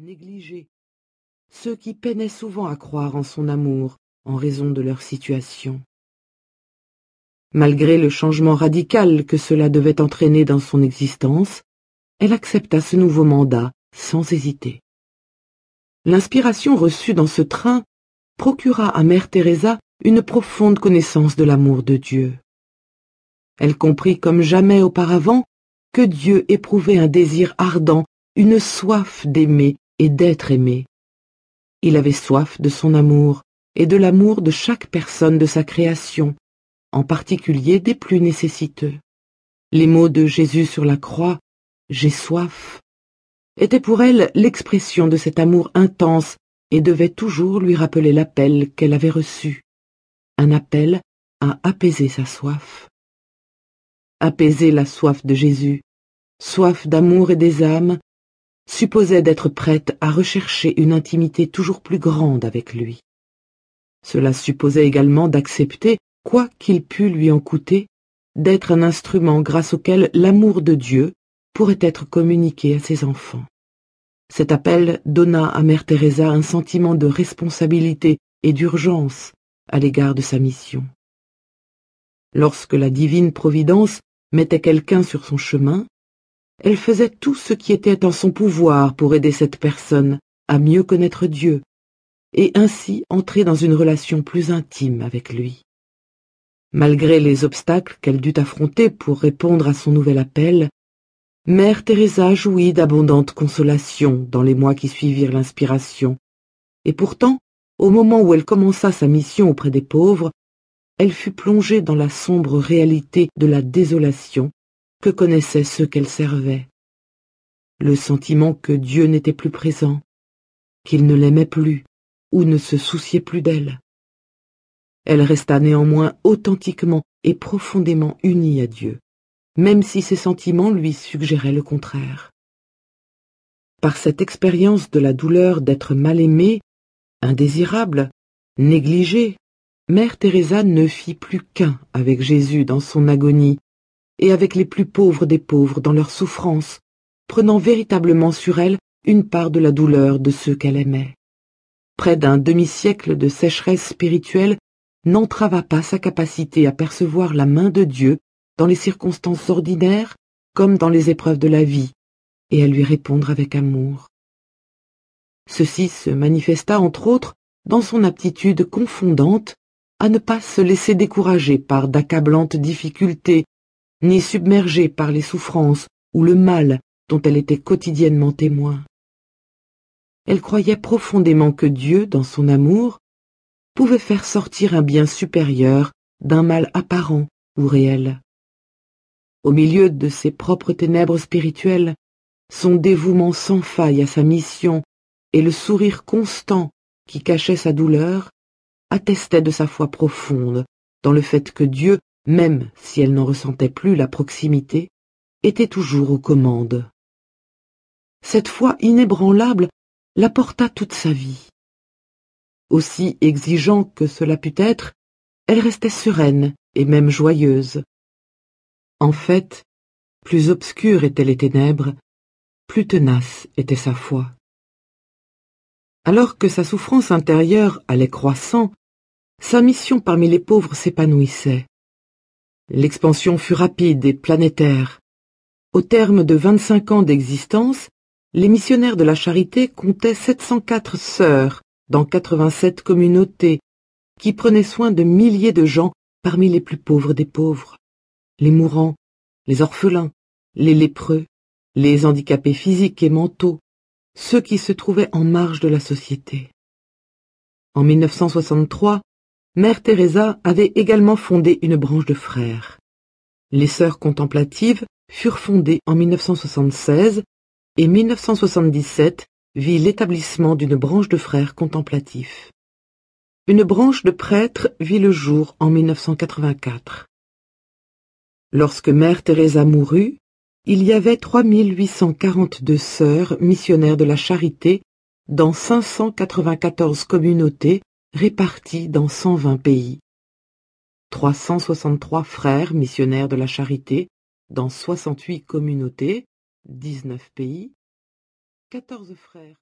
négligés, ceux qui peinaient souvent à croire en son amour en raison de leur situation. Malgré le changement radical que cela devait entraîner dans son existence, elle accepta ce nouveau mandat sans hésiter. L'inspiration reçue dans ce train procura à mère Teresa une profonde connaissance de l'amour de Dieu. Elle comprit comme jamais auparavant que Dieu éprouvait un désir ardent, une soif d'aimer et d'être aimé. Il avait soif de son amour et de l'amour de chaque personne de sa création, en particulier des plus nécessiteux. Les mots de Jésus sur la croix, J'ai soif, étaient pour elle l'expression de cet amour intense et devaient toujours lui rappeler l'appel qu'elle avait reçu, un appel à apaiser sa soif. Apaiser la soif de Jésus, soif d'amour et des âmes, supposait d'être prête à rechercher une intimité toujours plus grande avec lui. Cela supposait également d'accepter, quoi qu'il pût lui en coûter, d'être un instrument grâce auquel l'amour de Dieu pourrait être communiqué à ses enfants. Cet appel donna à mère Teresa un sentiment de responsabilité et d'urgence à l'égard de sa mission. Lorsque la divine providence mettait quelqu'un sur son chemin, elle faisait tout ce qui était en son pouvoir pour aider cette personne à mieux connaître Dieu et ainsi entrer dans une relation plus intime avec lui. Malgré les obstacles qu'elle dut affronter pour répondre à son nouvel appel, Mère Teresa jouit d'abondantes consolations dans les mois qui suivirent l'inspiration, et pourtant, au moment où elle commença sa mission auprès des pauvres, elle fut plongée dans la sombre réalité de la désolation que connaissaient ceux qu'elle servait. Le sentiment que Dieu n'était plus présent, qu'il ne l'aimait plus, ou ne se souciait plus d'elle. Elle resta néanmoins authentiquement et profondément unie à Dieu, même si ses sentiments lui suggéraient le contraire. Par cette expérience de la douleur d'être mal aimée, indésirable, négligée, Mère Teresa ne fit plus qu'un avec Jésus dans son agonie et avec les plus pauvres des pauvres dans leur souffrance, prenant véritablement sur elle une part de la douleur de ceux qu'elle aimait. Près d'un demi-siècle de sécheresse spirituelle n'entrava pas sa capacité à percevoir la main de Dieu dans les circonstances ordinaires comme dans les épreuves de la vie, et à lui répondre avec amour. Ceci se manifesta entre autres dans son aptitude confondante à ne pas se laisser décourager par d'accablantes difficultés, ni submerger par les souffrances ou le mal dont elle était quotidiennement témoin. Elle croyait profondément que Dieu, dans son amour, pouvait faire sortir un bien supérieur d'un mal apparent ou réel. Au milieu de ses propres ténèbres spirituelles, son dévouement sans faille à sa mission et le sourire constant qui cachait sa douleur attestait de sa foi profonde dans le fait que Dieu, même si elle n'en ressentait plus la proximité, était toujours aux commandes. Cette foi inébranlable la porta toute sa vie. Aussi exigeant que cela pût être, elle restait sereine et même joyeuse. En fait, plus obscures étaient les ténèbres, plus tenace était sa foi. Alors que sa souffrance intérieure allait croissant, sa mission parmi les pauvres s'épanouissait. L'expansion fut rapide et planétaire. Au terme de vingt-cinq ans d'existence, les missionnaires de la charité comptaient 704 sœurs dans 87 communautés qui prenaient soin de milliers de gens parmi les plus pauvres des pauvres, les mourants, les orphelins, les lépreux, les handicapés physiques et mentaux, ceux qui se trouvaient en marge de la société. En 1963, Mère Teresa avait également fondé une branche de frères. Les sœurs contemplatives furent fondées en 1976 et 1977 vit l'établissement d'une branche de frères contemplatifs. Une branche de prêtres vit le jour en 1984. Lorsque Mère Teresa mourut, il y avait 3842 sœurs missionnaires de la charité dans 594 communautés répartis dans 120 pays. 363 frères missionnaires de la charité dans 68 communautés, 19 pays, 14 frères